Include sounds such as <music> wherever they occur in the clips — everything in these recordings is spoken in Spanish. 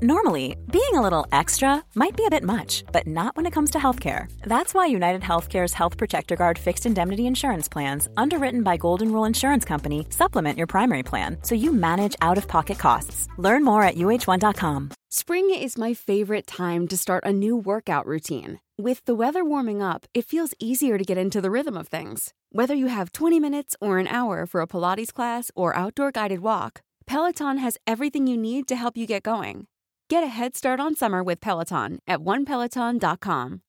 Normally, being a little extra might be a bit much, but not when it comes to healthcare. That's why United Healthcare's Health Protector Guard fixed indemnity insurance plans, underwritten by Golden Rule Insurance Company, supplement your primary plan so you manage out of pocket costs. Learn more at uh1.com. Spring is my favorite time to start a new workout routine. With the weather warming up, it feels easier to get into the rhythm of things. Whether you have 20 minutes or an hour for a Pilates class or outdoor guided walk, Peloton has everything you need to help you get going. Get a head start on summer with Peloton at onepeloton.com.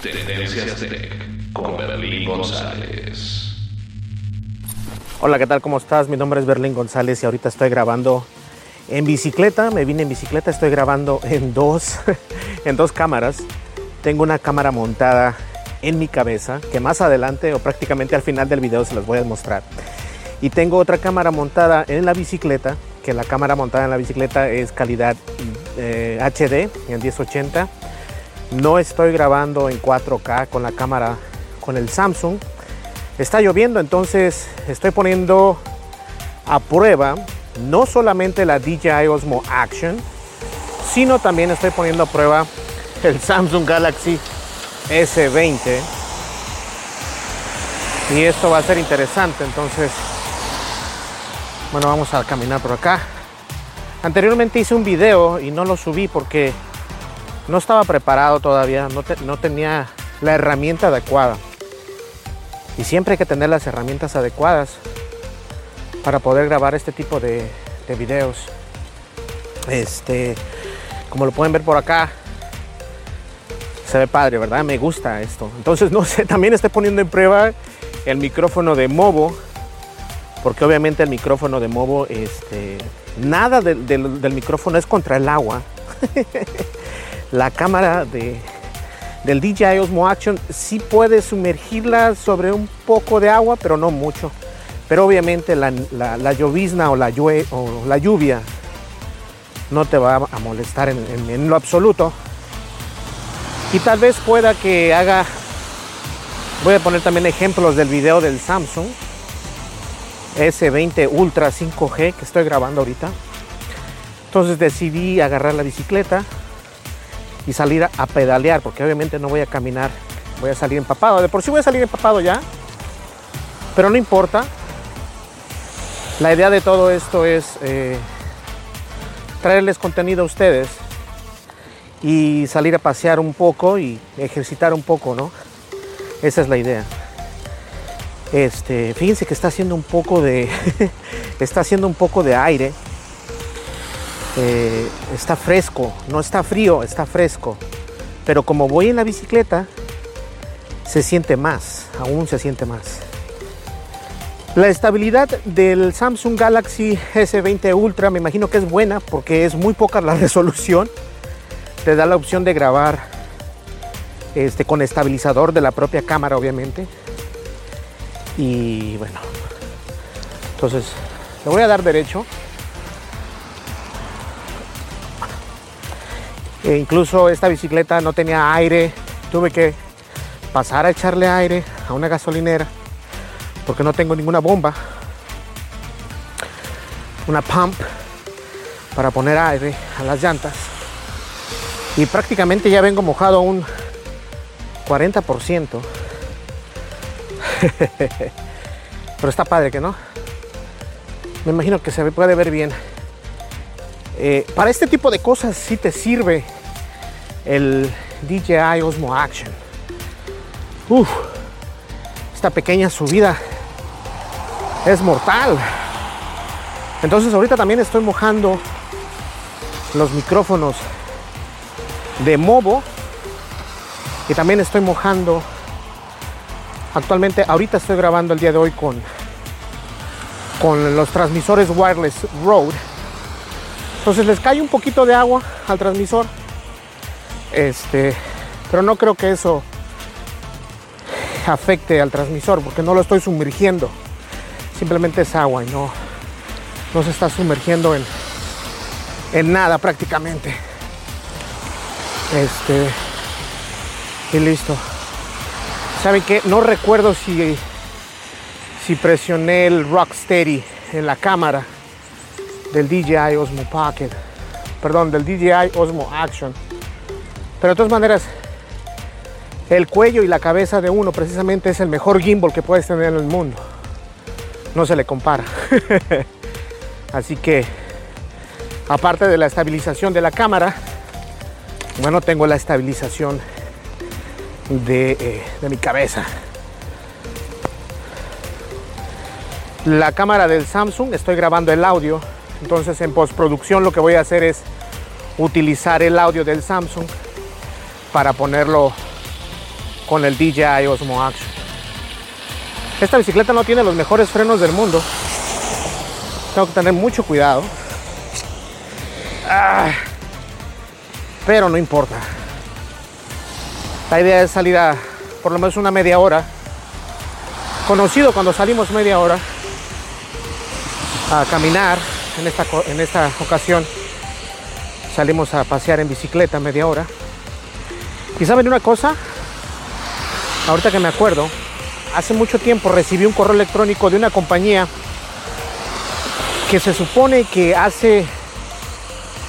Tendencias Tech con Berlín González. Hola, ¿qué tal? ¿Cómo estás? Mi nombre es Berlín González y ahorita estoy grabando en bicicleta. Me vine en bicicleta, estoy grabando en dos, <laughs> en dos cámaras. Tengo una cámara montada en mi cabeza que más adelante o prácticamente al final del video se los voy a mostrar. Y tengo otra cámara montada en la bicicleta, que la cámara montada en la bicicleta es calidad eh, HD en 1080. No estoy grabando en 4K con la cámara con el Samsung. Está lloviendo, entonces estoy poniendo a prueba no solamente la DJI Osmo Action, sino también estoy poniendo a prueba el Samsung Galaxy S20. Y esto va a ser interesante, entonces, bueno, vamos a caminar por acá. Anteriormente hice un video y no lo subí porque no estaba preparado todavía, no, no tenía la herramienta adecuada. Y siempre hay que tener las herramientas adecuadas para poder grabar este tipo de, de videos. Este, como lo pueden ver por acá, se ve padre, ¿verdad? Me gusta esto. Entonces, <laughs> no sé, también estoy poniendo en prueba el micrófono de Movo, porque obviamente el micrófono de Movo, este, nada del- micrófono es contra el agua. <laughs> La cámara de, del DJI Osmo Action sí puede sumergirla sobre un poco de agua, pero no mucho. Pero obviamente la, la- llovizna o la, lluvia no te va a molestar en lo absoluto. Y tal vez pueda que haga, voy a poner también ejemplos del video del Samsung S20 Ultra 5G que estoy grabando ahorita. Entonces decidí agarrar la bicicleta y salir a, pedalear, porque obviamente no voy a caminar, voy a salir empapado. De por sí voy a salir empapado ya, pero no importa. La idea de todo esto es eh, traerles contenido a ustedes y salir a pasear un poco y ejercitar un poco, ¿no? Esa es la idea. Este, fíjense que está haciendo un poco de <laughs> está haciendo un poco de aire. Eh, está fresco, no está frío, está fresco. Pero como voy en la bicicleta, se siente más, aún se siente más. La estabilidad del Samsung Galaxy S20 Ultra me imagino que es buena porque es muy poca la <laughs> resolución. Te da la opción de grabar este, con estabilizador de la propia cámara, obviamente. Y bueno, entonces le voy a dar derecho. E incluso esta bicicleta no tenía aire, tuve que pasar a echarle aire a una gasolinera porque no tengo ninguna bomba, una pump para poner aire a las llantas y prácticamente ya vengo mojado un 40%. <laughs> Pero está padre que no. Me imagino que se puede ver bien. Eh, para este tipo de cosas sí te sirve el DJI Osmo Action. Uf, esta pequeña subida es mortal. Entonces ahorita también estoy mojando los micrófonos de Movo y también estoy mojando actualmente ahorita estoy grabando el día de hoy con con los transmisores wireless Rode entonces les cae un poquito de agua al transmisor este pero no creo que eso afecte al transmisor porque no lo estoy sumergiendo simplemente es agua y no no se está sumergiendo en, en nada prácticamente. Este. Y listo. ¿Saben qué? No recuerdo si, si presioné el Rocksteady en la cámara del DJI Osmo Pocket. Perdón, del DJI Osmo Action. Pero de todas maneras, el cuello y la cabeza de uno precisamente es el mejor gimbal que puedes tener en el mundo. No se le compara. <laughs> Así que, aparte de la estabilización de la cámara, bueno, tengo la estabilización de, eh, de mi cabeza. La cámara del Samsung, estoy grabando el audio, entonces en postproducción lo que voy a hacer es utilizar el audio del Samsung para ponerlo con el DJI Osmo Action. Esta bicicleta no tiene los mejores frenos del mundo. Tengo que tener mucho cuidado. Ah, pero no importa. La idea es salir a por lo menos una media hora. Conocido cuando salimos media hora a caminar. En esta, en esta ocasión salimos a pasear en bicicleta media hora. Y saben una cosa, ahorita que me acuerdo, hace mucho tiempo recibí un correo electrónico de una compañía que se supone que hace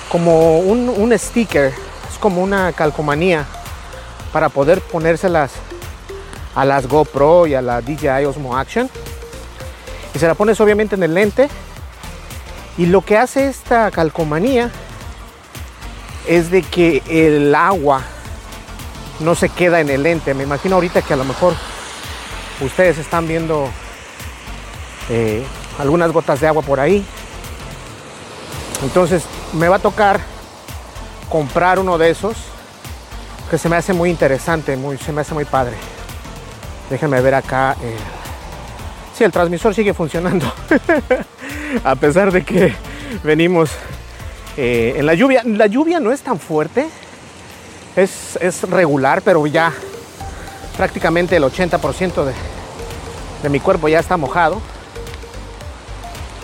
como un, un sticker, es como una calcomanía para poder ponérselas a las GoPro y a la DJI Osmo Action. Y se la pones obviamente en el lente. Y lo que hace esta calcomanía es de que el agua no se queda en el lente. Me imagino ahorita que a lo mejor ustedes están viendo eh, algunas gotas de agua por ahí. Entonces me va a tocar comprar uno de esos que se me hace muy interesante, muy, se me hace muy padre. Déjenme ver acá. Eh. Sí, el transmisor sigue funcionando. <laughs> a pesar de que venimos eh, en la lluvia. La lluvia no es tan fuerte. Es, es regular, pero ya prácticamente el 80% de, de mi cuerpo ya está mojado.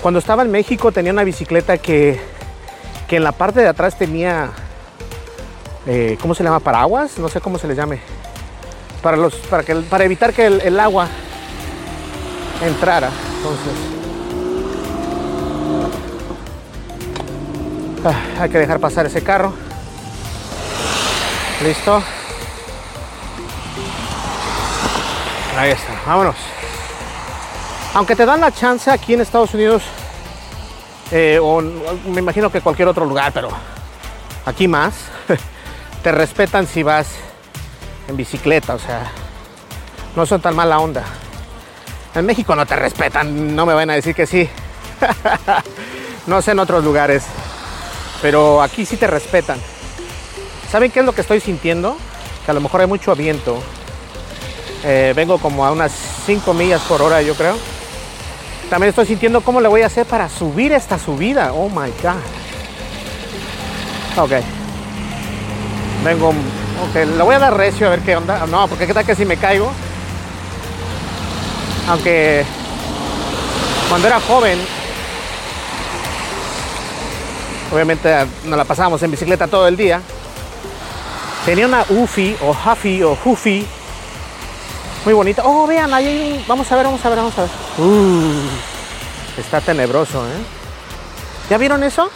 Cuando estaba en México tenía una bicicleta que, que en la parte de atrás tenía, eh, ¿cómo se llama? Paraguas, no sé cómo se les llame. Para, los, para, que, para evitar que el, agua entrara. Entonces, ah, hay que dejar pasar ese carro. Listo. Ahí está, vámonos. Aunque te dan la chance aquí en Estados Unidos, eh, o me imagino que cualquier otro lugar, pero aquí más, <laughs> te respetan si vas en bicicleta, o sea, no son tan mala onda. En México no te respetan, no me van a decir que sí. <laughs> no sé en otros lugares, pero aquí sí te respetan. ¿Saben qué es lo que estoy sintiendo? Que a lo mejor hay mucho viento. Eh, vengo como a unas 5 millas por hora, yo creo. También estoy sintiendo cómo le voy a hacer para subir esta subida. Oh my god. Ok. Vengo. Ok, le voy a dar recio a ver qué onda. No, porque qué tal que si me caigo. Aunque cuando era joven, obviamente nos la pasábamos en bicicleta todo el día. Tenía una Ufi o Huffy o Huffy muy bonita. Oh, vean, ahí. Vamos a ver, vamos a ver, vamos a ver. Uh, está tenebroso, ¿eh? ¿Ya vieron eso?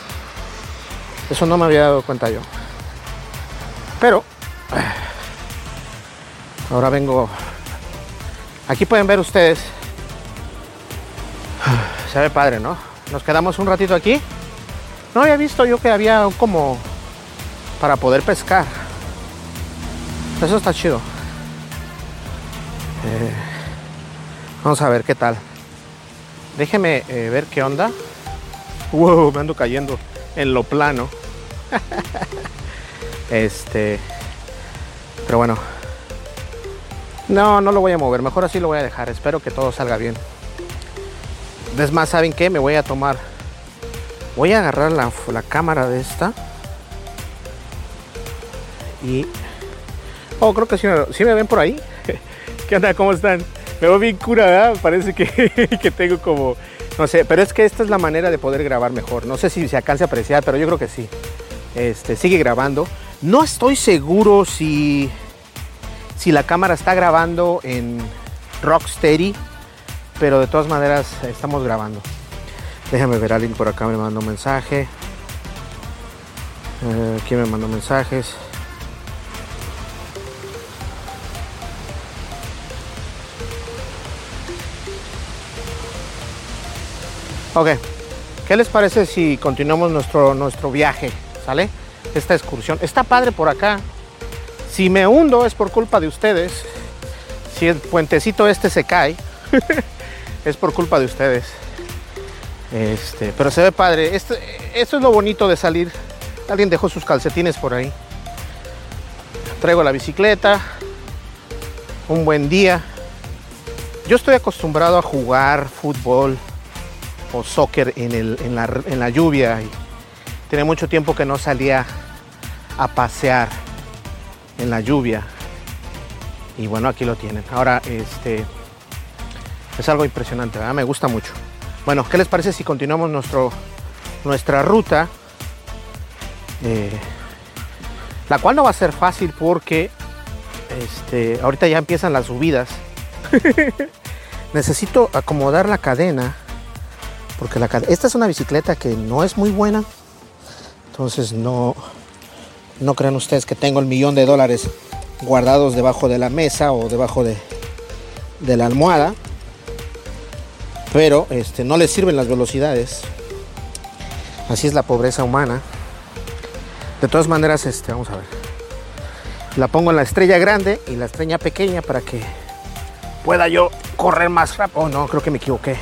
Eso no me había dado cuenta yo. Pero... Ahora vengo... Aquí pueden ver ustedes. Se ve padre, ¿no? Nos quedamos un ratito aquí. No había visto yo que había como... Para poder pescar. Eso está chido. Eh, vamos a ver qué tal. Déjeme eh, ver qué onda. Wow, me ando cayendo en lo plano. <laughs> este. Pero bueno. No, no lo voy a mover. Mejor así lo voy a dejar. Espero que todo salga bien. Es más, ¿saben qué? Me voy a tomar. Voy a agarrar la, la cámara de esta. Y. Oh, creo que sí sí me ven por ahí. <laughs> ¿Qué onda? ¿Cómo están? Me veo bien cura, ¿verdad? Parece que, <laughs> que tengo como No sé, pero es que esta es la manera de poder grabar mejor. No sé si se alcanza a apreciar, pero yo creo que sí. Este, sigue grabando. No estoy seguro si, si la cámara está grabando en Rocksteady, pero de todas maneras estamos grabando. Déjame ver, alguien por acá me mandó un mensaje. Eh, ¿Quién me mandó mensajes? Ok, ¿qué les parece si continuamos nuestro, nuestro viaje? ¿Sale? Esta excursión. Está padre por acá. Si me hundo es por culpa de ustedes. Si el puentecito este se cae, <laughs> es por culpa de ustedes. Este, pero se ve padre. Esto, esto es lo bonito de salir. Alguien dejó sus calcetines por ahí. Traigo la bicicleta. Un buen día. Yo estoy acostumbrado a jugar fútbol o soccer en, el- en la, en la lluvia. Tiene mucho tiempo que no salía a pasear en la lluvia. Y bueno, aquí lo tienen. Ahora, este es algo impresionante, ¿verdad? Me gusta mucho. Bueno, ¿qué les parece si continuamos nuestro, nuestra ruta? Eh, la cual no va a ser fácil porque este, ahorita ya empiezan las subidas. <laughs> Necesito acomodar la cadena porque la esta es una bicicleta que no es muy buena. Entonces no, no crean ustedes que tengo el millón de dólares guardados debajo de la mesa o debajo de, de la almohada. Pero este, no les sirven las velocidades. Así es la pobreza humana. De todas maneras, este, vamos a ver. La pongo en la estrella grande y la estrella pequeña para que pueda yo correr más rápido. Oh, no, creo que me equivoqué.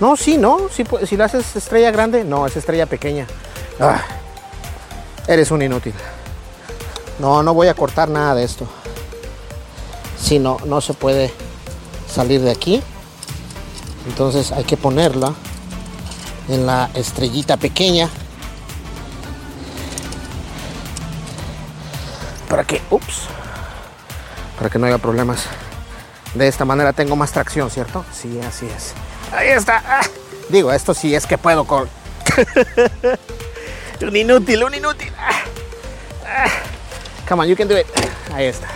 No, sí, no. Sí, si la haces estrella grande, no, es estrella pequeña. Ah, eres un inútil. No, no voy a cortar nada de esto. Si no, no se puede salir de aquí. Entonces hay que ponerla en la estrellita pequeña. Para que, ups, para que no haya problemas. De esta manera tengo más tracción, ¿cierto? Sí, así es. Ahí está. Ah. Digo, esto sí es que puedo con. <laughs> un inútil, un inútil. Come on, you can do it. Ahí está.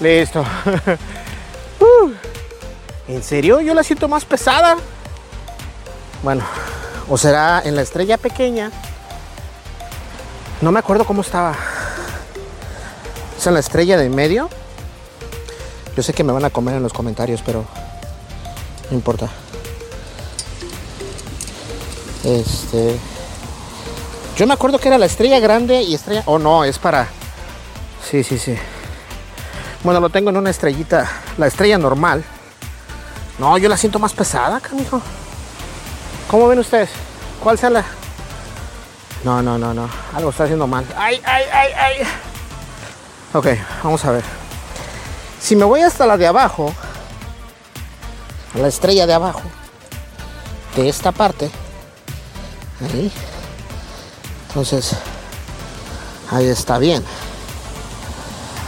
Listo. <laughs> Uh. ¿En serio? Yo la siento más pesada. Bueno, o será en la estrella pequeña. No me acuerdo cómo estaba. ¿Es en la estrella de medio? Yo sé que me van a comer en los comentarios, pero no importa. Este. Yo me acuerdo que era la estrella grande y estrella. Oh, no, es para. Sí, sí, sí. Bueno, lo tengo en una estrellita. La estrella normal. No, yo la siento más pesada, canijo. ¿Cómo ven ustedes? ¿Cuál sea la.? No, no, no, no. Algo está haciendo mal. ¡Ay, ay, ay, ay! Ok, vamos a ver. Si me voy hasta la de abajo, la estrella de abajo, de esta parte, ahí, entonces, ahí está bien.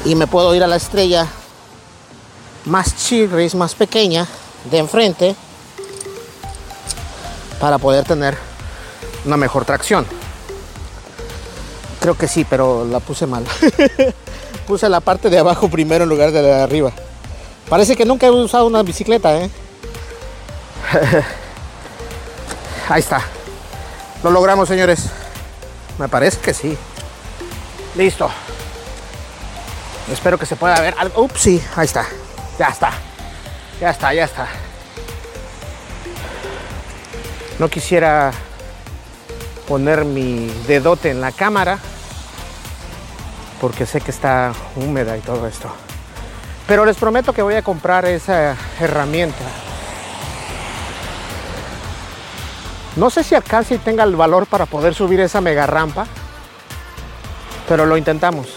Y me puedo ir a la estrella más chirris, más pequeña, de enfrente, para poder tener una mejor tracción. Creo que sí, pero la puse mal. <laughs> puse la parte de abajo primero en lugar de la de arriba. Parece que nunca he usado una bicicleta, ¿eh? <laughs> Ahí está. Lo logramos, señores. Me parece que sí. Listo. Espero que se pueda ver algo. Ups, sí, ahí está. Ya está. Ya está, ya está. No quisiera poner mi dedote en la cámara porque sé que está húmeda y todo esto. Pero les prometo que voy a comprar esa herramienta. No sé si alcance y tenga el valor para poder subir esa mega rampa, pero lo intentamos.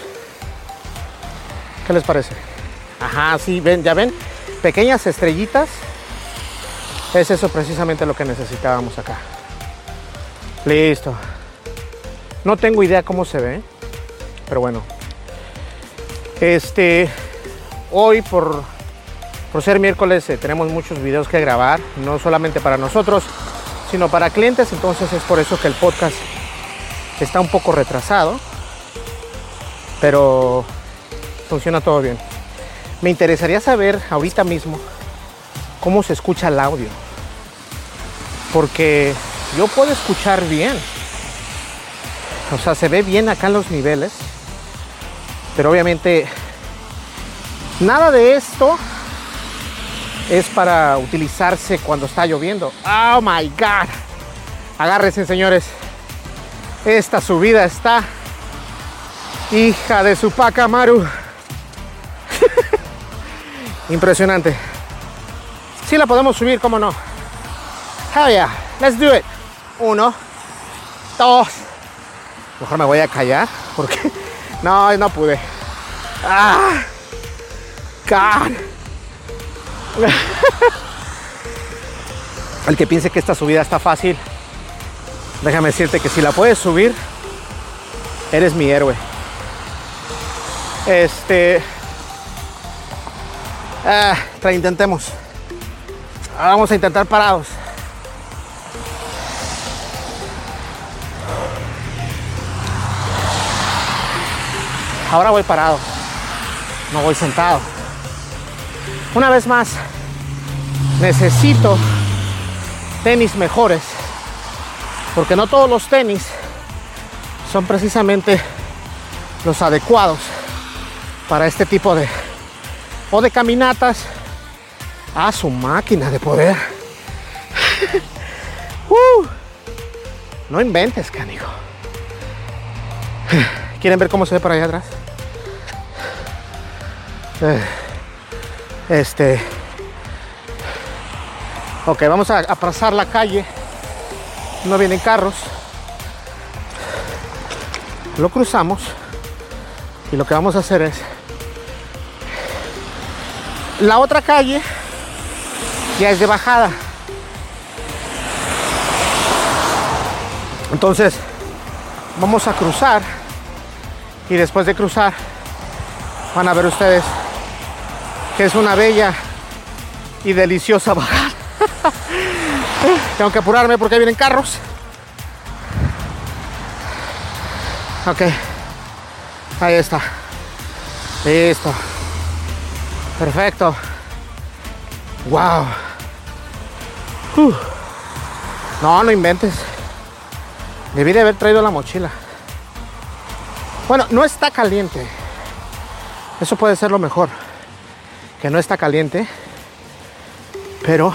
¿Qué les parece? Ajá, sí, ven, ya ven, pequeñas estrellitas. Es eso precisamente lo que necesitábamos acá. Listo. No tengo idea cómo se ve, pero bueno. Este, hoy por Por ser miércoles eh, tenemos muchos videos que grabar, no solamente para nosotros, sino para clientes, entonces es por eso que el podcast está un poco retrasado, pero funciona todo bien. Me interesaría saber ahorita mismo cómo se escucha el audio, porque yo puedo escuchar bien, o sea, se ve bien acá en los niveles, pero obviamente nada de esto es para utilizarse cuando está lloviendo. Oh my God. Agárrense, señores. Esta subida está hija de su paca Maru. <laughs> Impresionante. Sí la podemos subir, cómo no. Hell yeah. Let's do it. Uno, dos. Mejor me voy a callar porque <laughs> no, no pude. Ah. God. <laughs> El que piense que esta subida está fácil, déjame decirte que si la puedes subir, eres mi héroe. Este. Ah, intentemos. Vamos a intentar parados. Ahora voy parado. No voy sentado. Una vez más, necesito tenis mejores, porque no todos los tenis son precisamente los adecuados para este tipo de o de caminatas a su máquina de poder. <laughs> Uh, no inventes, canijo. ¿Quieren ver cómo se ve por allá atrás? Eh. Este. Ok, vamos a, a la calle. No vienen carros. Lo cruzamos. Y lo que vamos a hacer es. La otra calle ya es de bajada. Entonces, vamos a cruzar. Y después de cruzar, van a ver ustedes que es una bella y deliciosa bajada. <laughs> Tengo que apurarme porque vienen carros. Ok. Ahí está. Listo. Perfecto. Wow. No, no inventes. Debí de haber traído la mochila. Bueno, no está caliente. Eso puede ser lo mejor que no está caliente, pero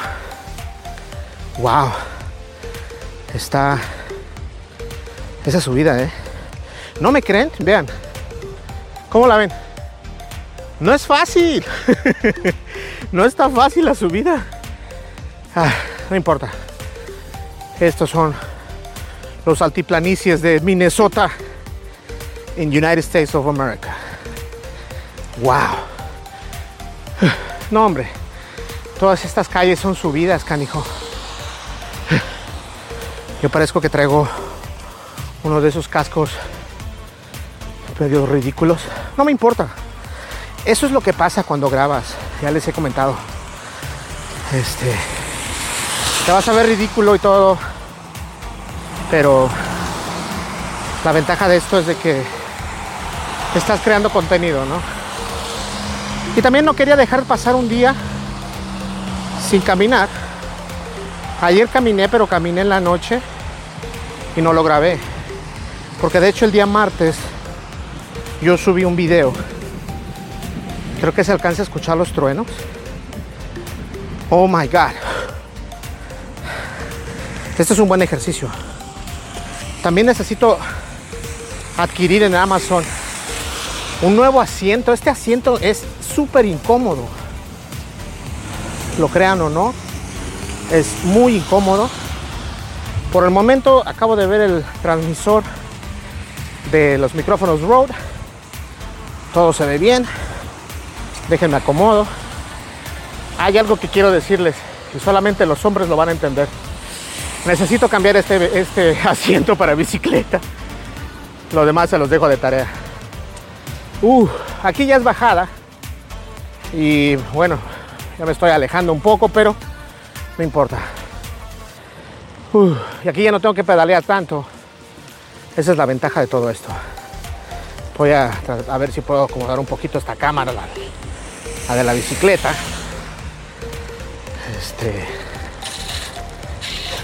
wow, está esa subida, ¿eh? ¿No me creen? Vean, ¿cómo la ven? No es fácil, <laughs> no está fácil la subida. Ah, no importa. Estos son los altiplanicies de Minnesota en United States of America. Wow. <laughs> No, hombre. Todas estas calles son subidas, canijo. Yo parezco que traigo uno de esos cascos medio ridículos. No me importa. Eso es lo que pasa cuando grabas. Ya les he comentado. Este. Te vas a ver ridículo y todo. Pero la ventaja de esto es de que estás creando contenido, ¿no? Y también no quería dejar pasar un día sin caminar. Ayer caminé, pero caminé en la noche y no lo grabé. Porque de hecho el día martes yo subí un video. Creo que se alcanza a escuchar los truenos. Oh my God. Este es un buen ejercicio. También necesito adquirir en Amazon un nuevo asiento. Este asiento es súper incómodo. Lo crean o no, es muy incómodo. Por el momento acabo de ver el transmisor de los micrófonos Rode. Todo se ve bien. Déjenme acomodo. Hay algo que quiero decirles y solamente los hombres lo van a entender. Necesito cambiar este, este <laughs> asiento para bicicleta. Lo demás se los dejo de tarea. Uh, aquí ya es bajada. Y bueno, ya me estoy alejando un poco, pero no importa. Y aquí ya no tengo que pedalear tanto. Esa es la ventaja de todo esto. Voy a, ver si puedo acomodar un poquito esta cámara, la, la de la bicicleta. Este.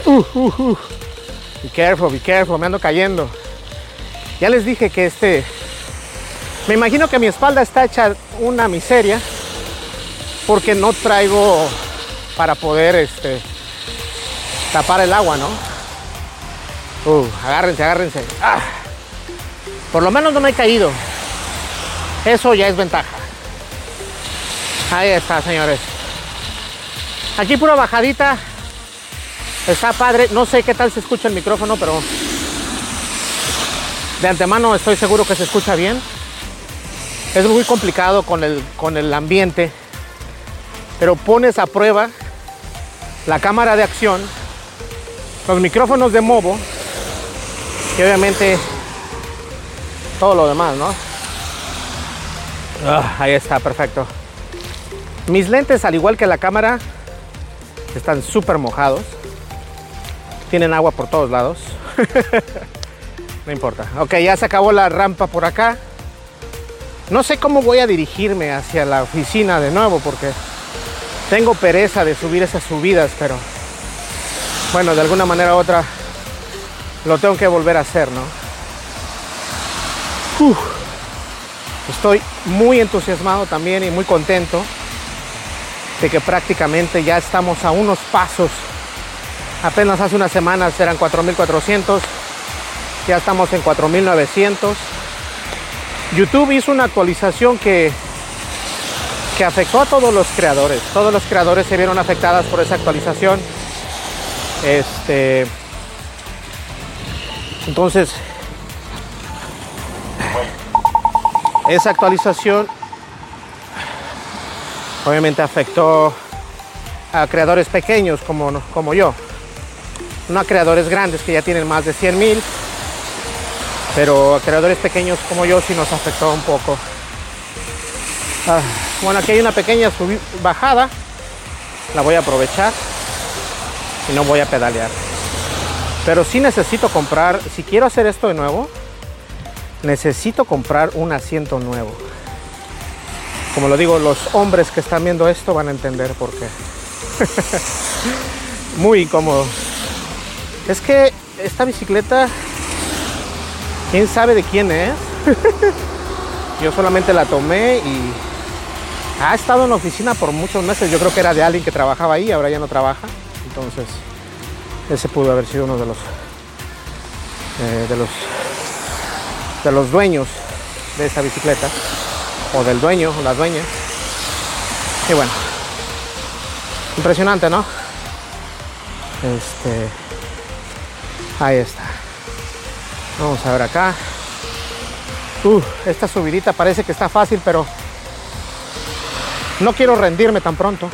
Uh, uh, uh. Be careful, be careful, me ando cayendo. Ya les dije que este. Me imagino que mi espalda está hecha una miseria porque no traigo para poder este, tapar el agua, ¿no? Uh, agárrense, agárrense. Ah. Por lo menos no me he caído. Eso ya es ventaja. Ahí está, señores. Aquí pura bajadita. Está padre. No sé qué tal se escucha el micrófono, pero de antemano estoy seguro que se escucha bien. Es muy complicado con el, con el ambiente, pero pones a prueba la cámara de acción, los micrófonos de Movo y obviamente todo lo demás, ¿no? Ah, ahí está, perfecto. Mis lentes, al igual que la cámara, están súper mojados. Tienen agua por todos lados. <laughs> no importa. Ok, ya se acabó la rampa por acá. No sé cómo voy a dirigirme hacia la oficina de nuevo porque tengo pereza de subir esas subidas, pero bueno, de alguna manera u otra lo tengo que volver a hacer, ¿no? Uf. Estoy muy entusiasmado también y muy contento de que prácticamente ya estamos a unos pasos. Apenas hace unas semanas eran 4.400, ya estamos en 4.900. YouTube hizo una actualización que, que afectó a todos los creadores. Todos los creadores se vieron afectadas por esa actualización. Este, entonces, esa actualización obviamente afectó a creadores pequeños como, como yo. No a creadores grandes que ya tienen más de 100 mil, pero a creadores pequeños como yo sí nos afectó un poco. Ah, bueno, aquí hay una pequeña bajada, la voy a aprovechar y no voy a pedalear. Pero sí necesito comprar, si quiero hacer esto de nuevo, necesito comprar un asiento nuevo. Como lo digo, los hombres que están viendo esto van a entender por qué. <laughs> Muy incómodo. Es que esta bicicleta, quién sabe de quién es. <laughs> Yo solamente la tomé y ha estado en la oficina por muchos meses. Yo creo que era de alguien que trabajaba ahí, ahora ya no trabaja. Entonces, ese pudo haber sido uno de los eh, de los de los dueños de esta bicicleta o del dueño o la dueña y bueno impresionante no este ahí está vamos a ver acá uh, esta subidita parece que está fácil pero no quiero rendirme tan pronto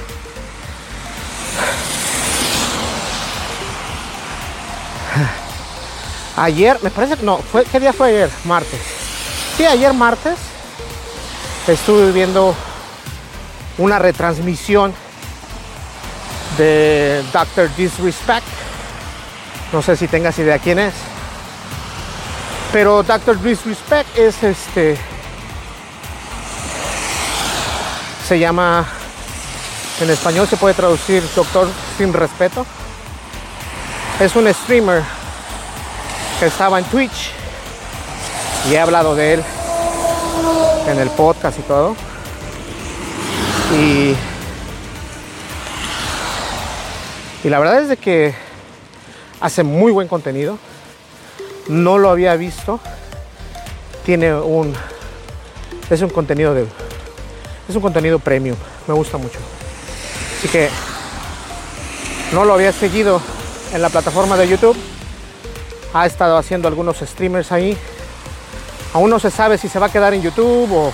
Ayer, me parece que no, fue, ¿qué día fue ayer? Martes. Sí, ayer martes estuve viendo una retransmisión de Dr. Disrespect. No sé si tengas idea quién es. Pero Dr. Disrespect es este. Se llama. En español se puede traducir Doctor sin respeto. Es un streamer que estaba en Twitch y he hablado de él en el podcast y todo. Y, y la verdad es de que hace muy buen contenido. No lo había visto. Tiene un es un contenido de es un contenido premium. Me gusta mucho. Así que no lo había seguido en la plataforma de YouTube ha estado haciendo algunos streamers ahí. Aún no se sabe si se va a quedar en YouTube o,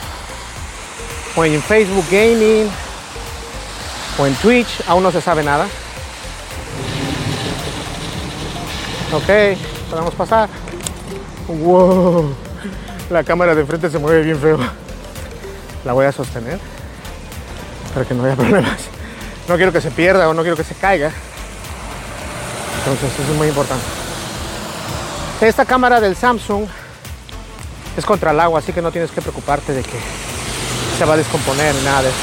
o en Facebook Gaming o en Twitch. Aún no se sabe nada. Ok, podemos pasar. Wow, la cámara de frente se mueve bien feo. La voy a sostener para que no haya <laughs> problemas. No quiero que se pierda o no quiero que se caiga. Entonces eso es muy importante. Esta cámara del Samsung es contra el agua, así que no tienes que preocuparte de que se va a descomponer ni nada de eso.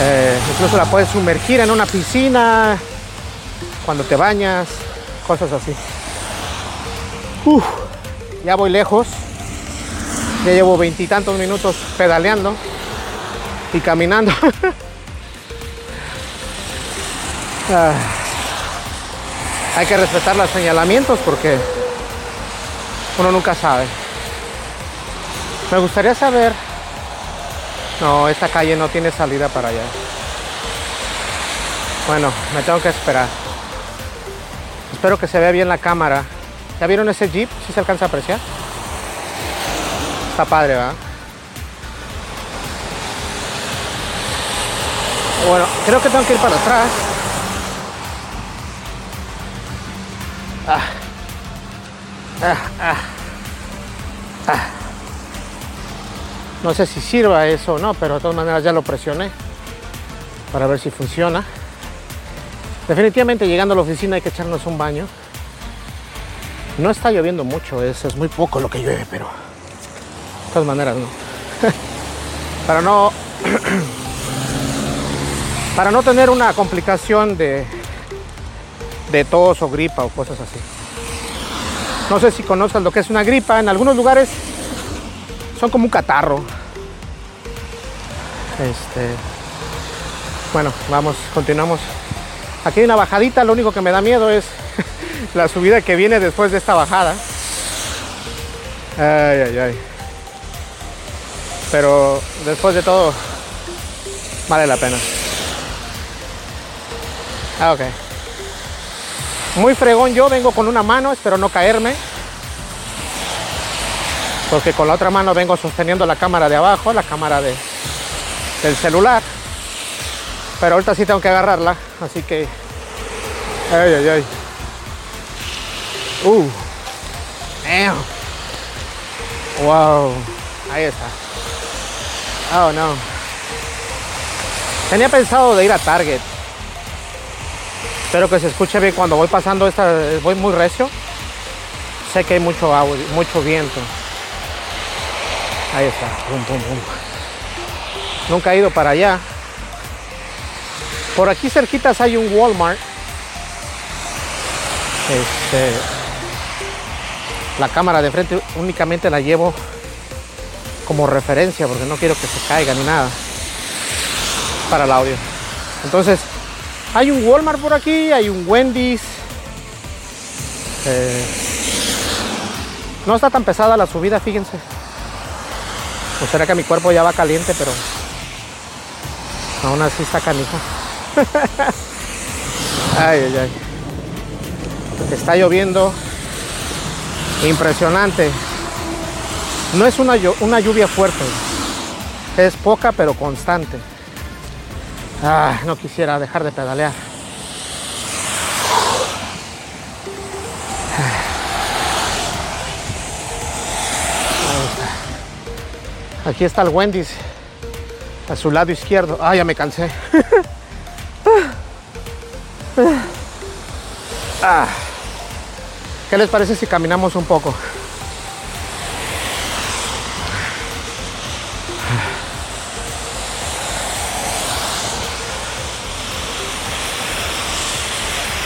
Eh, incluso la puedes sumergir en una piscina cuando te bañas, cosas así. Uf, ya voy lejos. Ya llevo veintitantos minutos pedaleando y caminando. <laughs> Ah, hay que respetar los señalamientos porque uno nunca sabe. Me gustaría saber. No, esta calle no tiene salida para allá. Bueno, me tengo que esperar. Espero que se vea bien la cámara. ¿Ya vieron ese jeep? ¿Sí se alcanza a apreciar? Está padre, ¿verdad? Bueno, creo que tengo que ir para atrás. Ah. Ah, ah. Ah. No sé si sirva eso o no, pero de todas maneras ya lo presioné para ver si funciona. Definitivamente llegando a la oficina hay que echarnos un baño. No está lloviendo mucho, es, es muy poco lo que llueve, pero todas maneras no. <laughs> para no <clears throat> para no tener una complicación de de tos o gripa o cosas así. No sé si conozcas lo que es una gripa. En algunos lugares son como un catarro. Este, bueno, vamos, continuamos. Aquí hay una bajadita, lo único que me da miedo es <laughs> la subida que viene después de esta bajada. Ay, ay, ay. Pero después de todo, vale la pena. Ah, ok. Muy fregón yo, vengo con una mano, espero no caerme. Porque con la otra mano vengo sosteniendo la cámara de abajo, la cámara de, del celular. Pero ahorita sí tengo que agarrarla, así que... Ay, ay, ay. Uh. Damn. Wow. Ahí está. Oh, no. Tenía pensado de ir a Target. Espero que se escuche bien cuando voy pasando esta, voy muy recio. Sé que hay mucho audio, mucho viento. Ahí está. Nunca he ido para allá. Por aquí cerquitas hay un Walmart. Este, la cámara de frente únicamente la llevo como referencia porque no quiero que se caiga ni nada para el audio. Entonces, hay un Walmart por aquí, hay un Wendy's. Eh, no está tan pesada la subida, fíjense. O será que mi cuerpo ya va caliente, pero aún así está canija. <laughs> ay, ay, ay. Está lloviendo. Impresionante. No es una, una lluvia fuerte. Es poca pero constante. Ah, no quisiera dejar de pedalear. Aquí está el Wendy's a su lado izquierdo. Ah, ya me cansé. <laughs> ah. ¿Qué les parece si caminamos un poco?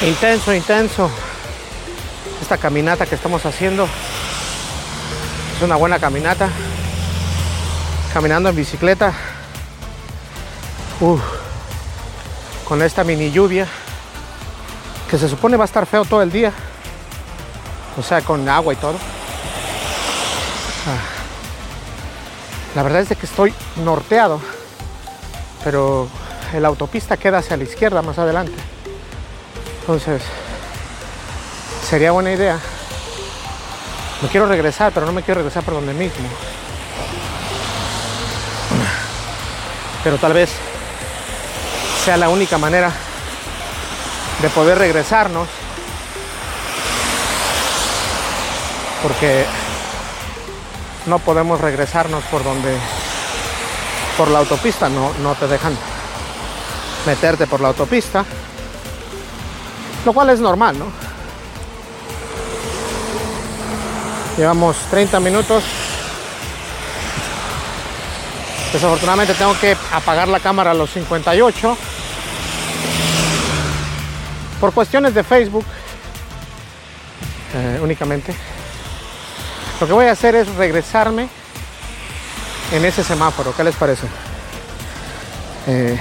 Intenso, intenso. Esta caminata que estamos haciendo es una buena caminata. Caminando en bicicleta. Uf, con esta mini lluvia que se supone va a estar feo todo el día. O sea, con agua y todo. Ah. La verdad es de que estoy norteado, pero la autopista queda hacia la izquierda más adelante. Entonces, sería buena idea. Me quiero regresar, pero no me quiero regresar por donde mismo. Pero tal vez sea la única manera de poder regresarnos. Porque no podemos regresarnos por donde por la autopista no, no te dejan meterte por la autopista, lo cual es normal, ¿no? Llevamos 30 minutos. Desafortunadamente tengo que apagar la cámara a los 58 por cuestiones de Facebook eh, únicamente. Lo que voy a hacer es regresarme en ese semáforo. ¿Qué les parece? Eh,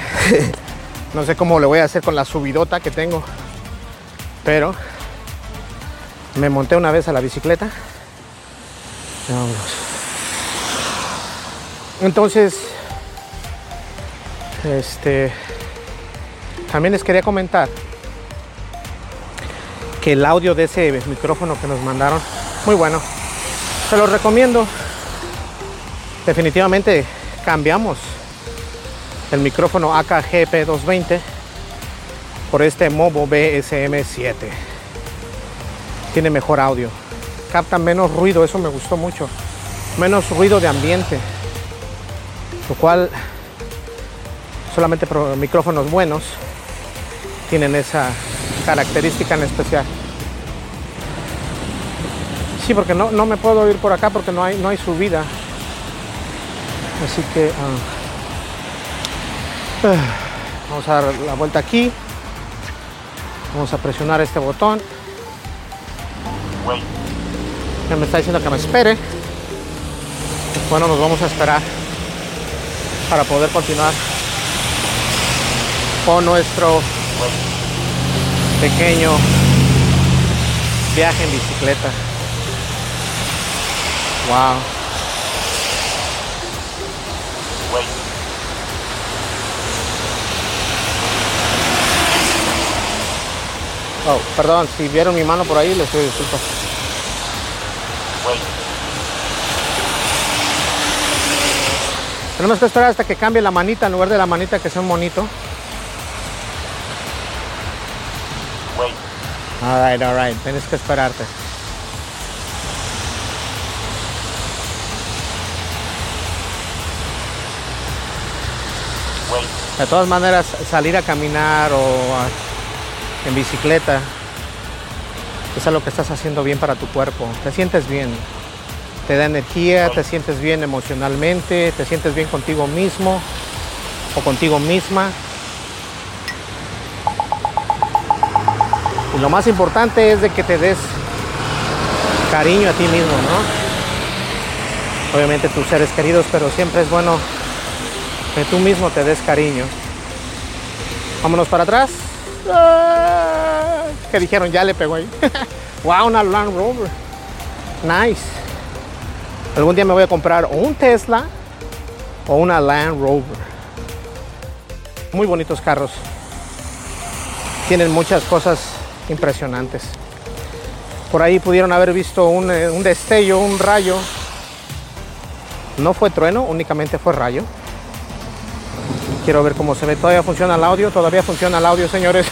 <laughs> no sé cómo le voy a hacer con la subidota que tengo, pero me monté una vez a la bicicleta. Entonces, este, también les quería comentar que el audio de ese micrófono que nos mandaron, muy bueno. Se los recomiendo. Definitivamente cambiamos el micrófono AKG 220 por este Movo BSM7. Tiene mejor audio. Capta menos ruido, eso me gustó mucho. Menos ruido de ambiente. Lo cual solamente micrófonos buenos tienen esa característica en especial. Sí, porque no, no me puedo ir por acá porque no hay, no hay subida. Así que ah, vamos a dar la vuelta aquí. Vamos a presionar este botón. Ya me está diciendo que me espere. Bueno, nos vamos a esperar para poder continuar con nuestro pequeño viaje en bicicleta. Wow. Oh, perdón, si vieron mi mano por ahí, les pido disculpas. Tenemos que esperar hasta que cambie la manita en lugar de la manita que sea un monito. Alright, alright, tienes que esperarte. De todas maneras, salir a caminar o en bicicleta es algo que estás haciendo bien para tu cuerpo. Te sientes bien, te da energía, te sientes bien emocionalmente, te sientes bien contigo mismo o contigo misma. Y lo más importante es de que te des cariño a ti mismo, ¿no? Obviamente tus seres queridos, pero siempre es bueno que tú mismo te des cariño. Vámonos para atrás. Que dijeron, ya le pegó ahí. <laughs> wow, una Land Rover. Nice. Algún día me voy a comprar o un Tesla o una Land Rover. Muy bonitos carros. Tienen muchas cosas impresionantes. Por ahí pudieron haber visto un, eh, un destello, un rayo. No fue trueno, únicamente fue rayo. Quiero ver cómo se ve. Todavía funciona el audio, todavía funciona el audio, señores.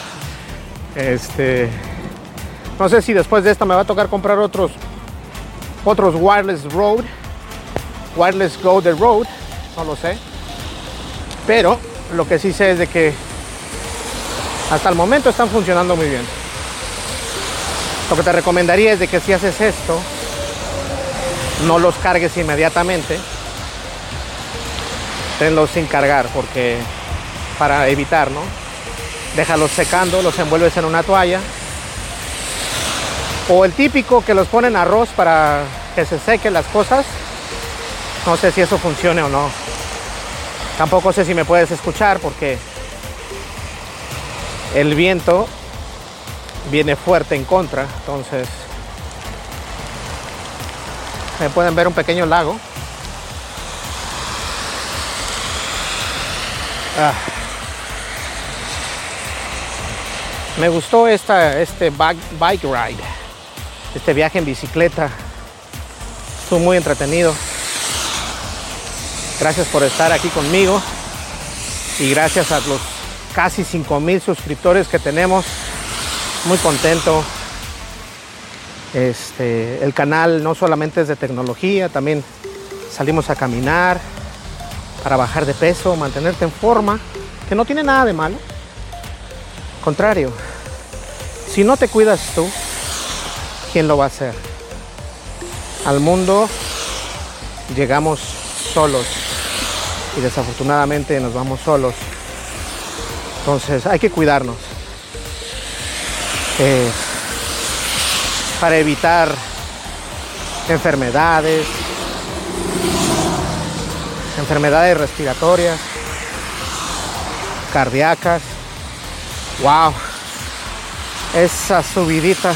<laughs> este, no sé si después de esta me va a tocar comprar otros, otros wireless road, wireless go the road, no lo sé. Pero lo que sí sé es de que hasta el momento están funcionando muy bien. Lo que te recomendaría es de que si haces esto, no los cargues inmediatamente. Tenlos sin cargar porque para evitar, ¿no? Déjalos secando, los envuelves en una toalla. O el típico que los ponen arroz para que se sequen las cosas. No sé si eso funcione o no. Tampoco sé si me puedes escuchar porque el viento viene fuerte en contra, entonces me pueden ver un pequeño lago. Ah. Me gustó esta, este bike ride, este viaje en bicicleta. Estuvo muy entretenido. Gracias por estar aquí conmigo y gracias a los casi 5 mil suscriptores que tenemos. Muy contento. Este, el canal no solamente es de tecnología, también salimos a caminar para bajar de peso, mantenerte en forma. que no tiene nada de malo. Contrario, si no te cuidas tú, ¿quién lo va a hacer? Al mundo llegamos solos y desafortunadamente nos vamos solos. Entonces hay que cuidarnos eh, para evitar enfermedades, enfermedades respiratorias, cardíacas. Wow, esa subidita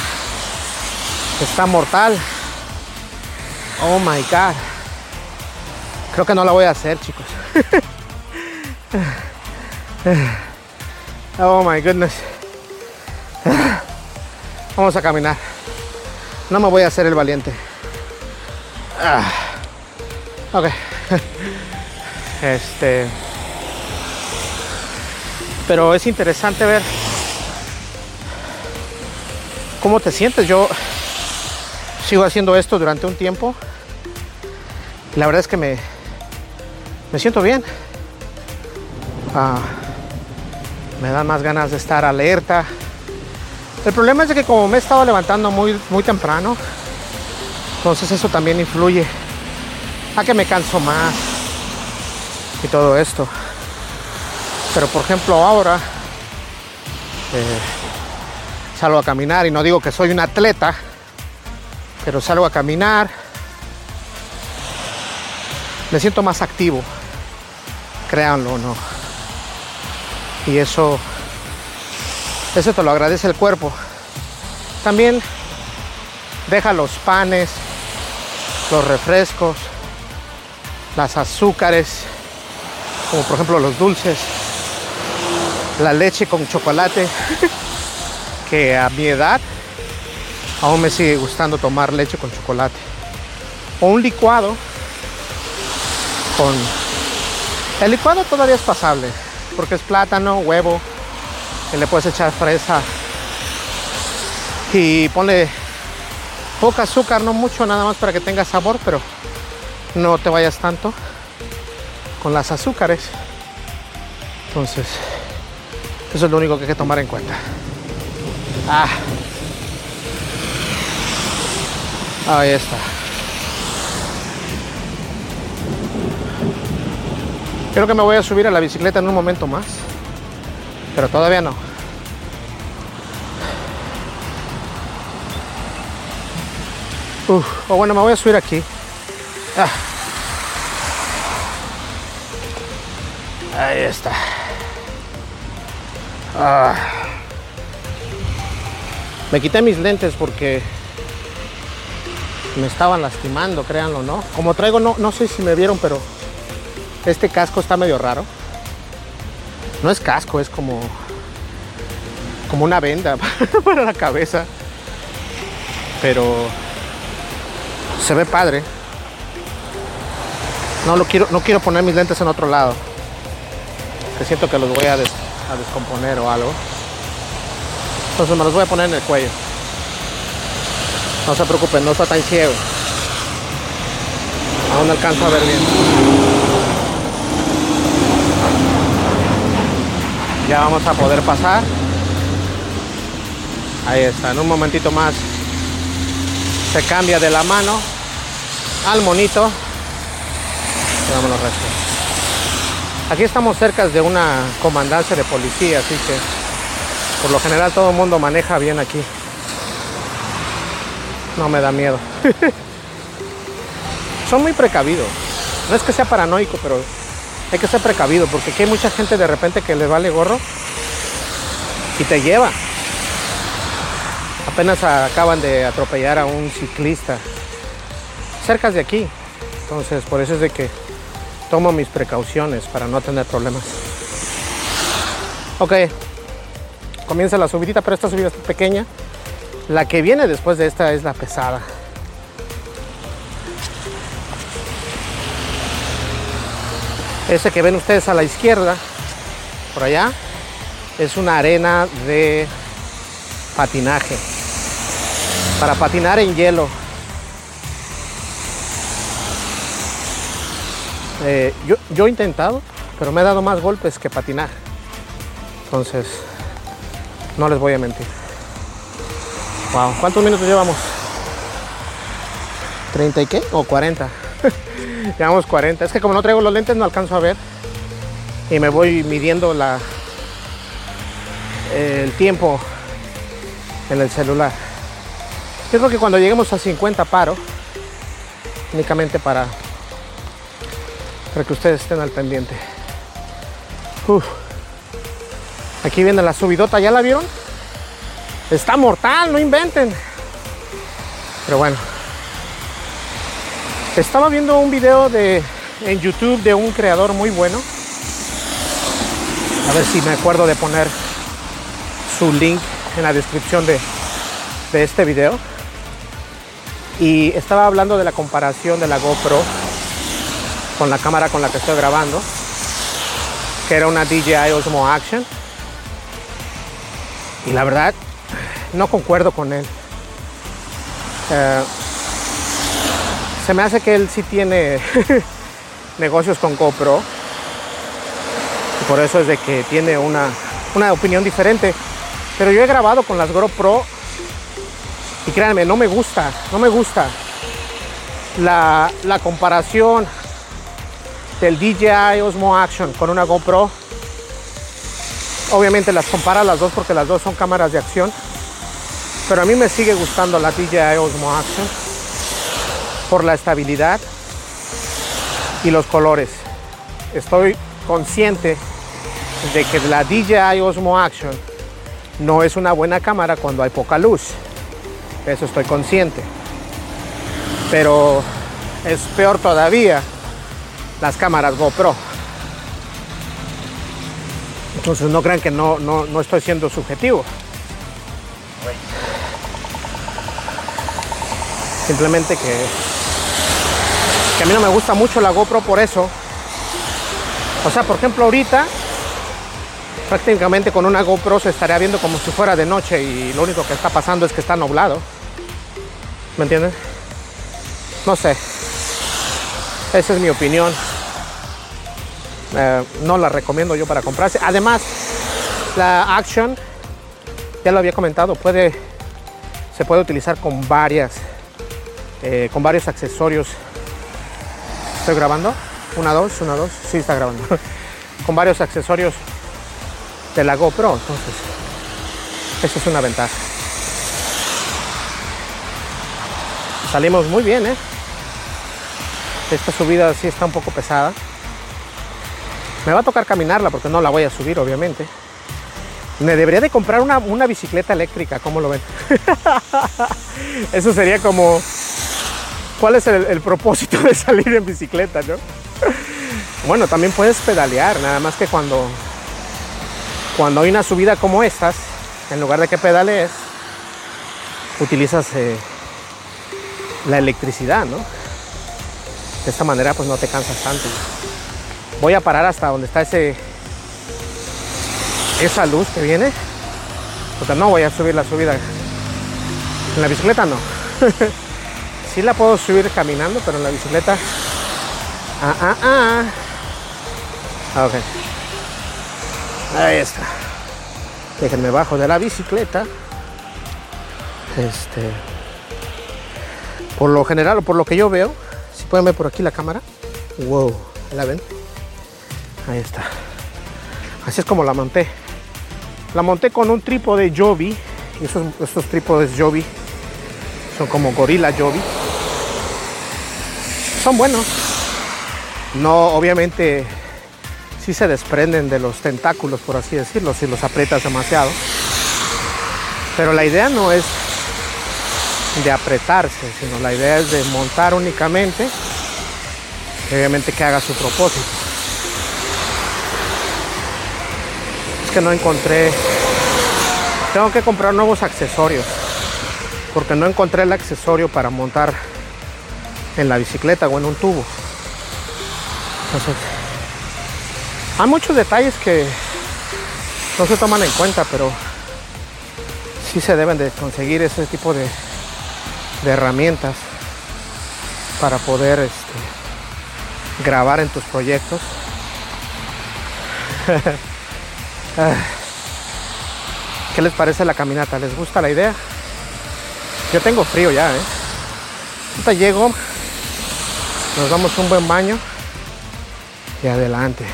está mortal. Oh my god. Creo que no la voy a hacer, chicos. <laughs> oh my goodness. Vamos a caminar. No me voy a hacer el valiente. Ah. Ok. Este. Pero es interesante ver cómo te sientes. Yo sigo haciendo esto durante un tiempo. La verdad es que me, me siento bien. Ah, me dan más ganas de estar alerta. El problema es que como me he estado levantando muy, muy temprano, entonces eso también influye a que me canso más y todo esto. Pero por ejemplo ahora eh, salgo a caminar y no digo que soy un atleta, pero salgo a caminar, me siento más activo, créanlo o no. Y eso, eso te lo agradece el cuerpo. También deja los panes, los refrescos, las azúcares, como por ejemplo los dulces, la leche con chocolate, <laughs> que a mi edad aún me sigue gustando tomar leche con chocolate. O un licuado con... El licuado todavía es pasable, porque es plátano, huevo, que le puedes echar fresa y ponle poca azúcar, no mucho, nada más para que tenga sabor, pero no te vayas tanto con las azúcares. Entonces, eso es lo único que hay que tomar en cuenta. Ah. Ahí está. Creo que me voy a subir a la bicicleta en un momento más. Pero todavía no. Bueno, me voy a subir aquí. Ah. Ahí está. Ah. Me quité mis lentes porque me estaban lastimando, créanlo, ¿no? Como traigo, no, no sé si me vieron, pero este casco está medio raro. No es casco, es como como una venda <laughs> para la cabeza. Pero se ve padre. No lo quiero, no quiero poner mis lentes en otro lado. Que siento que los voy a, des- a descomponer o algo. Entonces me los voy a poner en el cuello. No se preocupen, no está tan ciego. Aún no alcanzo a ver bien. Ya vamos a poder pasar. Ahí está, en un momentito más se cambia de la mano al monito. Y damos los restos. Aquí estamos cerca de una comandancia de policía, así que por lo general todo el mundo maneja bien aquí. No me da miedo. <laughs> Son muy precavidos. No es que sea paranoico, pero hay que ser precavido porque aquí hay mucha gente de repente que le vale gorro y te lleva. Apenas acaban de atropellar a un ciclista cerca de aquí. Entonces, por eso es de que tomo mis precauciones para no tener problemas. Ok, comienza la subidita, pero esta subida es pequeña. La que viene después de esta es la pesada. Ese que ven ustedes a la izquierda, por allá, es una arena de patinaje. Para patinar en hielo. Eh, yo, he intentado, pero me he dado más golpes que patinar. Entonces, no les voy a mentir. Wow, ¿cuántos minutos llevamos? ¿30 y qué? ¿O 40? <laughs> llevamos 40. Es que como no traigo los lentes no alcanzo a ver. Y me voy midiendo la, el tiempo en el celular. Yo creo que cuando lleguemos a 50 paro, únicamente para, para que ustedes estén al pendiente. Uf. Aquí viene la subidota, ¿ya la vieron? Está mortal, no inventen. Pero bueno. Estaba viendo un video de, en YouTube de un creador muy bueno. A ver si me acuerdo de poner su link en la descripción de, de este video. Y estaba hablando de la comparación de la GoPro con la cámara con la que estoy grabando, que era una DJI Osmo Action. Y la verdad, no concuerdo con él. Eh, se me hace que él sí tiene <laughs> negocios con GoPro. Y por eso es de que tiene una, una opinión diferente. Pero yo he grabado con las GoPro y créanme, no me gusta, no me gusta la, la comparación del DJI Osmo Action con una GoPro. Obviamente las compara las dos porque las dos son cámaras de acción. Pero a mí me sigue gustando la DJI Osmo Action por la estabilidad y los colores. Estoy consciente de que la DJI Osmo Action no es una buena cámara cuando hay poca luz. Eso estoy consciente. Pero es peor todavía las cámaras GoPro. Entonces no crean que no, no, no estoy siendo subjetivo. Simplemente que, que a mí no me gusta mucho la GoPro por eso. O sea, por ejemplo, ahorita prácticamente con una GoPro se estaría viendo como si fuera de noche y lo único que está pasando es que está nublado. ¿Me entienden? No sé. Esa es mi opinión. Eh, no la recomiendo yo para comprarse. Además, la Action, ya lo había comentado, puede, se puede utilizar con varias, eh, con varios accesorios. ¿Estoy grabando? Una, dos, una, dos. Sí, está grabando. <laughs> con varios accesorios de la GoPro. Entonces, eso es una ventaja. Salimos muy bien, ¿eh? Esta subida sí está un poco pesada. Me va a tocar caminarla porque no la voy a subir, obviamente. Me debería de comprar una, bicicleta eléctrica, ¿cómo lo ven? <laughs> Eso sería como... ¿Cuál es el, el propósito de salir en bicicleta, no? Bueno, también puedes pedalear, nada más que cuando cuando hay una subida como estas, en lugar de que pedalees, utilizas eh, la electricidad, ¿no? De esta manera pues no te cansas tanto. Voy a parar hasta donde está ese esa luz que viene, porque no voy a subir la subida. En la bicicleta no. <laughs> sí la puedo subir caminando, pero en la bicicleta. Ah, ah, ah. ok. Ahí está. Déjenme bajo de la bicicleta. Este. Por lo general, o por lo que yo veo, si pueden ver por aquí la cámara. Wow, ¿la ven? Ahí está. Así es como la monté. La monté con un trípode Joby. Esos, estos trípodes Joby son como Gorilla Joby. Son buenos. No, obviamente sí se desprenden de los tentáculos, por así decirlo, si los aprietas demasiado. Pero la idea no es de apretarse, sino la idea es de montar únicamente, obviamente que haga su propósito. Que no encontré, tengo que comprar nuevos accesorios, porque no encontré el accesorio para montar en la bicicleta o en un tubo. Entonces, hay muchos detalles que no se toman en cuenta, pero sí se deben de conseguir ese tipo de, de herramientas para poder este, grabar en tus proyectos. <laughs> ¿Qué les parece la caminata? ¿Les gusta la idea? Yo tengo frío ya, ¿eh? Ahorita llego, nos damos un buen baño y adelante.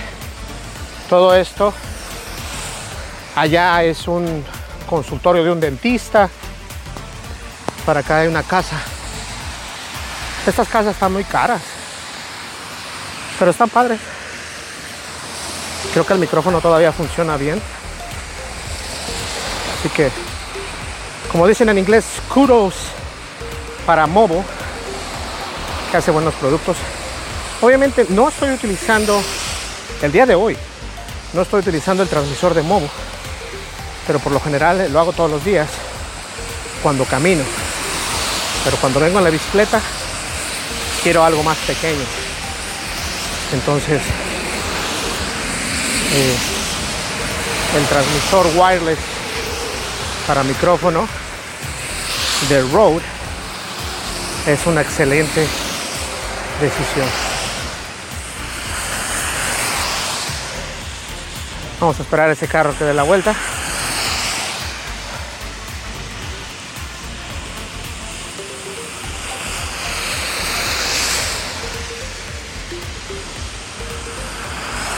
Todo esto allá es un consultorio de un dentista. Para acá hay una casa. Estas casas están muy caras, pero están padres. Creo que el micrófono todavía funciona bien. Así que, como dicen en inglés, kudos para Mobo, que hace buenos productos. Obviamente no estoy utilizando, el día de hoy, no estoy utilizando el transmisor de Mobo, pero por lo general lo hago todos los días cuando camino. Pero cuando vengo en la bicicleta, quiero algo más pequeño. Entonces, eh, el transmisor wireless para micrófono de Rode es una excelente decisión. Vamos a esperar a ese carro que dé la vuelta.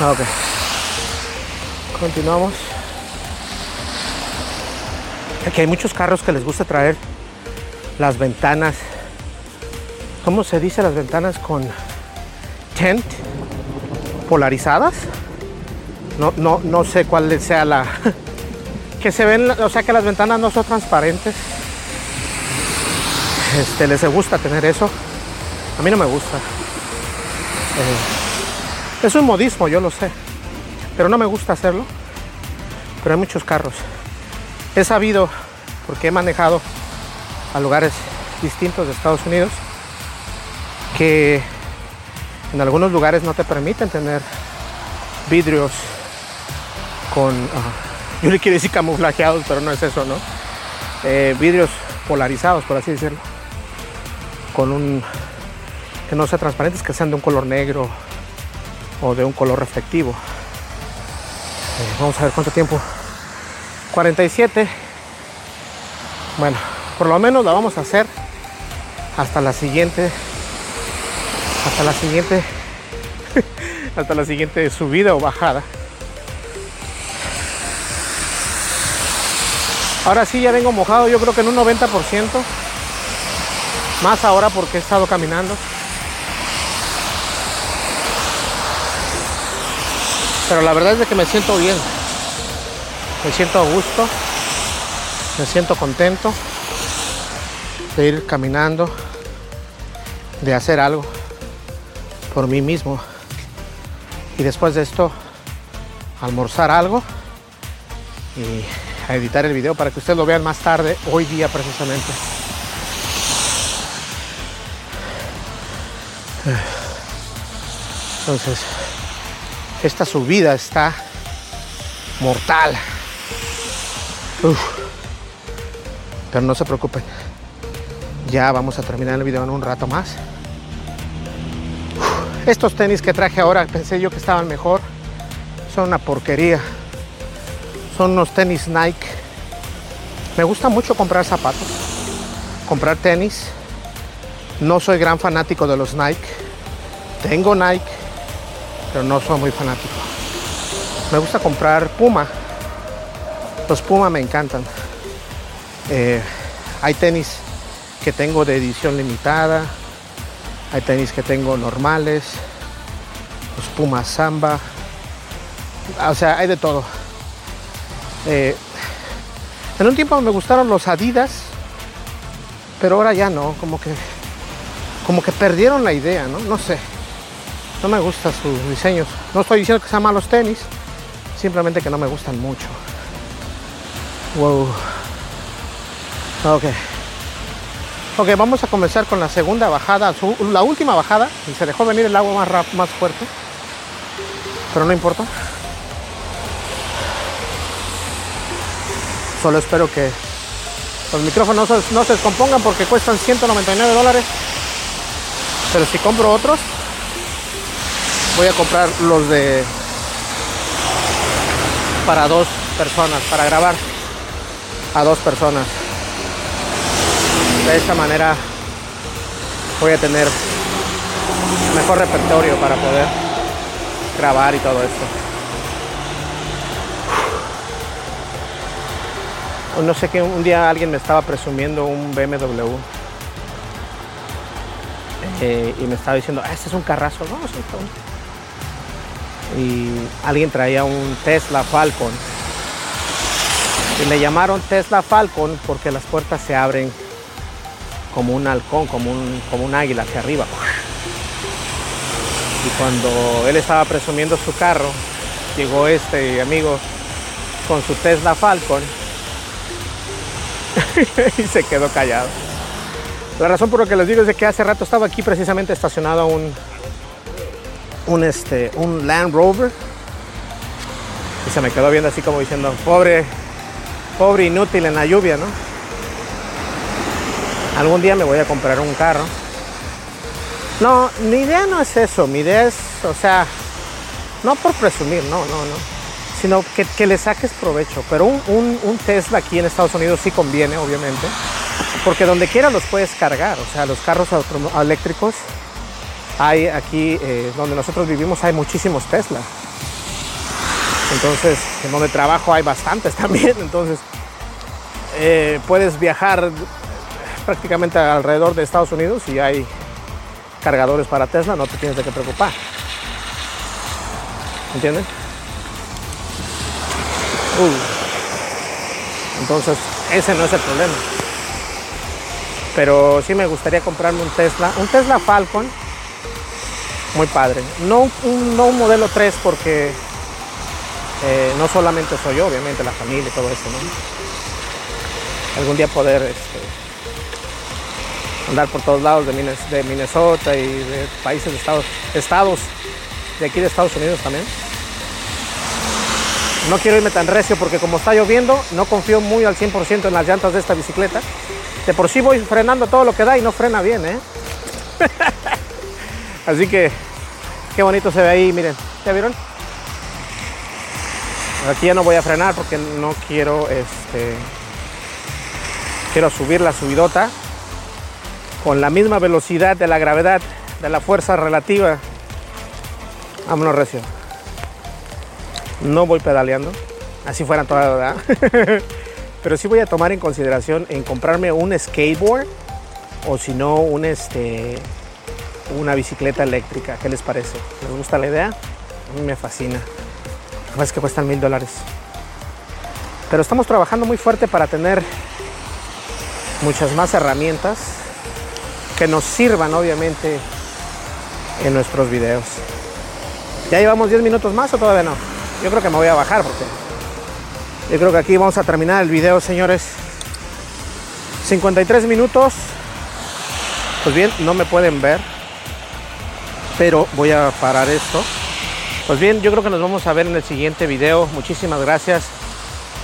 Ok. Continuamos. Aquí hay muchos carros que les gusta traer las ventanas. ¿Cómo se dice las ventanas con tent? Polarizadas. No, no, no sé cuál sea la. <laughs> que se ven, o sea que las ventanas no son transparentes. Este, les gusta tener eso. A mí no me gusta. Eh, es un modismo, yo lo sé. Pero no me gusta hacerlo. Pero hay muchos carros. He sabido, porque he manejado a lugares distintos de Estados Unidos, que en algunos lugares no te permiten tener vidrios con, yo le quiero decir camuflajeados, pero no es eso, ¿no? Eh, vidrios polarizados, por así decirlo, con un, que no sea transparentes, que sean de un color negro o de un color reflectivo. Eh, vamos a ver cuánto tiempo. 47. Bueno, por lo menos la vamos a hacer hasta la siguiente. Hasta la siguiente. <laughs> hasta la siguiente subida o bajada. Ahora sí ya vengo mojado, yo creo que en un 90%. Más ahora porque he estado caminando. Pero la verdad es que me siento bien. Me siento a gusto. Me siento contento de ir caminando, de hacer algo por mí mismo. Y después de esto, almorzar algo y a editar el video para que ustedes lo vean más tarde, hoy día precisamente. Entonces, esta subida está mortal. Pero no se preocupen. Ya vamos a terminar el video en un rato más. Estos tenis que traje ahora pensé yo que estaban mejor. Son una porquería. Son unos tenis Nike. Me gusta mucho comprar zapatos. Comprar tenis. No soy gran fanático de los Nike. Tengo Nike pero no soy muy fanático. Me gusta comprar Puma. Los Puma me encantan. Eh, hay tenis que tengo de edición limitada. Hay tenis que tengo normales. Los Puma Samba. O sea, hay de todo. Eh, en un tiempo me gustaron los Adidas, pero ahora ya no, como que como que perdieron la idea, ¿no? No sé. No me gustan sus diseños. No estoy diciendo que sean malos tenis, simplemente que no me gustan mucho. Wow. Ok. Ok, vamos a comenzar con la segunda bajada, la última bajada. Y se dejó venir el agua más, más fuerte. Pero no importa. Solo espero que los micrófonos no se descompongan porque cuestan 199 dólares. Pero si compro otros, voy a comprar los de para dos personas para grabar a dos personas. De esta manera voy a tener mejor repertorio para poder grabar y todo esto. No sé que un día alguien me estaba presumiendo un BMW eh, y me estaba diciendo, ah, este es un carrazo. No, es un Y alguien traía un Tesla Falcon. Y le llamaron Tesla Falcon porque las puertas se abren como un halcón, como un, como un águila hacia arriba. Y cuando él estaba presumiendo su carro, llegó este amigo con su Tesla Falcon <laughs> y se quedó callado. La razón por la que les digo es de que hace rato estaba aquí precisamente estacionado un, un, este, un Land Rover y se me quedó viendo así como diciendo, pobre, pobre inútil en la lluvia, ¿no? Algún día me voy a comprar un carro. No, mi idea no es eso, mi idea es, o sea, no por presumir, no, no, no, sino que, que le saques provecho. Pero un, un, un Tesla aquí en Estados Unidos sí conviene, obviamente porque donde quiera los puedes cargar, o sea, los carros eléctricos, hay aquí eh, donde nosotros vivimos hay muchísimos Tesla. Entonces, en donde trabajo hay bastantes <laughs> también, entonces eh, puedes viajar prácticamente alrededor de Estados Unidos y hay cargadores para Tesla, no te tienes de qué preocupar. ¿Entiendes? Uh. Entonces, ese no es el problema pero sí me gustaría comprarme un Tesla, un Tesla Falcon, muy padre. No un, no un modelo 3 porque eh, no solamente soy yo, obviamente la familia y todo eso, ¿no? Algún día poder este, andar por todos lados de Minnesota y de países, de estados, estados de aquí de Estados Unidos también. No quiero irme tan recio porque como está lloviendo, no confío muy al 100% en las llantas de esta bicicleta. De por sí voy frenando todo lo que da y no frena bien, ¿eh? <laughs> Así que qué bonito se ve ahí, miren. ¿Ya vieron? Aquí ya no voy a frenar porque no quiero este quiero subir la subidota con la misma velocidad de la gravedad, de la fuerza relativa. Vámonos recio. No voy pedaleando. Así fueran todas, ¿verdad? <laughs> Pero sí voy a tomar en consideración en comprarme un skateboard o si no un este una bicicleta eléctrica. ¿Qué les parece? ¿Les gusta la idea? A mí me fascina. Es que cuestan mil dólares. Pero estamos trabajando muy fuerte para tener muchas más herramientas que nos sirvan obviamente en nuestros videos. ¿Ya llevamos 10 minutos más o todavía no? Yo creo que me voy a bajar porque yo creo que aquí vamos a terminar el video, señores. 53 minutos. Pues bien, no me pueden ver. Pero voy a parar esto. Pues bien, yo creo que nos vamos a ver en el siguiente video. Muchísimas gracias.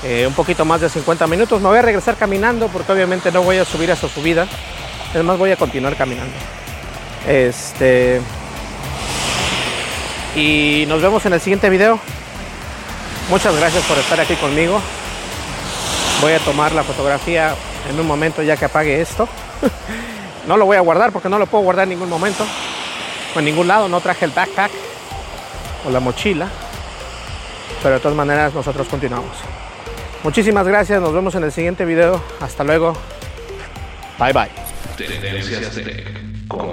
Eh, un poquito más de 50 minutos. Me voy a regresar caminando porque obviamente no voy a subir a esa subida. Es más, voy a continuar caminando. Este. Y nos vemos en el siguiente video. Muchas gracias por estar aquí conmigo. Voy a tomar la fotografía en un momento ya que apague esto. <laughs> no lo voy a guardar porque no lo puedo guardar en ningún momento. En ningún lado, no traje el backpack o la mochila. Pero de todas maneras nosotros continuamos. Muchísimas gracias, nos vemos en el siguiente video. Hasta luego. Bye bye. Tendencias con.